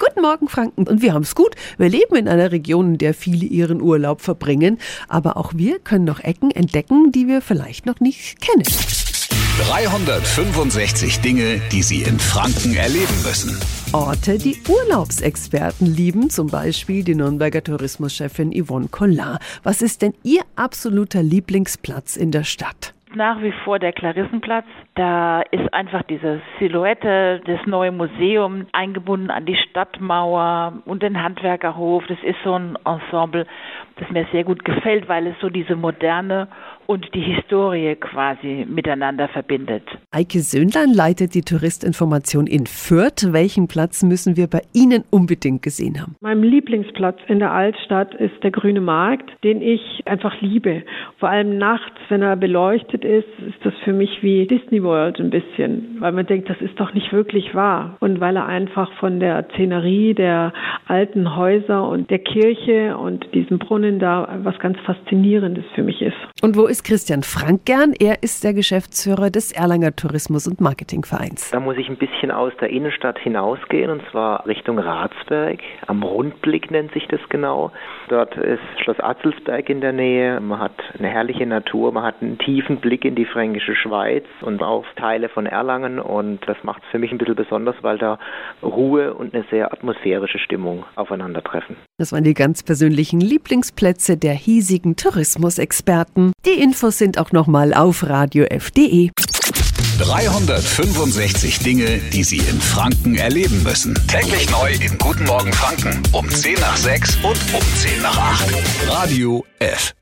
Guten Morgen, Franken. Und wir haben es gut. Wir leben in einer Region, in der viele ihren Urlaub verbringen. Aber auch wir können noch Ecken entdecken, die wir vielleicht noch nicht kennen. 365 Dinge, die Sie in Franken erleben müssen. Orte, die Urlaubsexperten lieben, zum Beispiel die Nürnberger Tourismuschefin Yvonne Collin. Was ist denn Ihr absoluter Lieblingsplatz in der Stadt? Nach wie vor der Klarissenplatz. Da ist einfach diese Silhouette des neuen Museums eingebunden an die Stadtmauer und den Handwerkerhof. Das ist so ein Ensemble, das mir sehr gut gefällt, weil es so diese moderne und die Historie quasi miteinander verbindet. Eike Söhnlein leitet die Touristinformation in Fürth. Welchen Platz müssen wir bei Ihnen unbedingt gesehen haben? Mein Lieblingsplatz in der Altstadt ist der Grüne Markt, den ich einfach liebe. Vor allem nachts, wenn er beleuchtet ist, ist das für mich wie Disney World ein bisschen, weil man denkt, das ist doch nicht wirklich wahr. Und weil er einfach von der Szenerie der alten Häuser und der Kirche und diesem Brunnen da was ganz Faszinierendes für mich ist. Und wo ist Christian Frank gern? Er ist der Geschäftsführer des Erlanger Tourismus- und Marketingvereins. Da muss ich ein bisschen aus der Innenstadt hinausgehen und zwar Richtung Ratsberg. Am Rundblick nennt sich das genau. Dort ist Schloss Atzelsberg in der Nähe. Man hat eine herrliche Natur, man hat einen tiefen Blick in die fränkische Schweiz und auf Teile von Erlangen und das macht es für mich ein bisschen besonders, weil da Ruhe und eine sehr atmosphärische Stimmung aufeinandertreffen. Das waren die ganz persönlichen Lieblingsplätze der hiesigen Tourismusexperten. Die Infos sind auch nochmal auf radiof.de. 365 Dinge, die Sie in Franken erleben müssen. Täglich neu in Guten Morgen Franken um 10 nach 6 und um 10 nach 8. Radio F.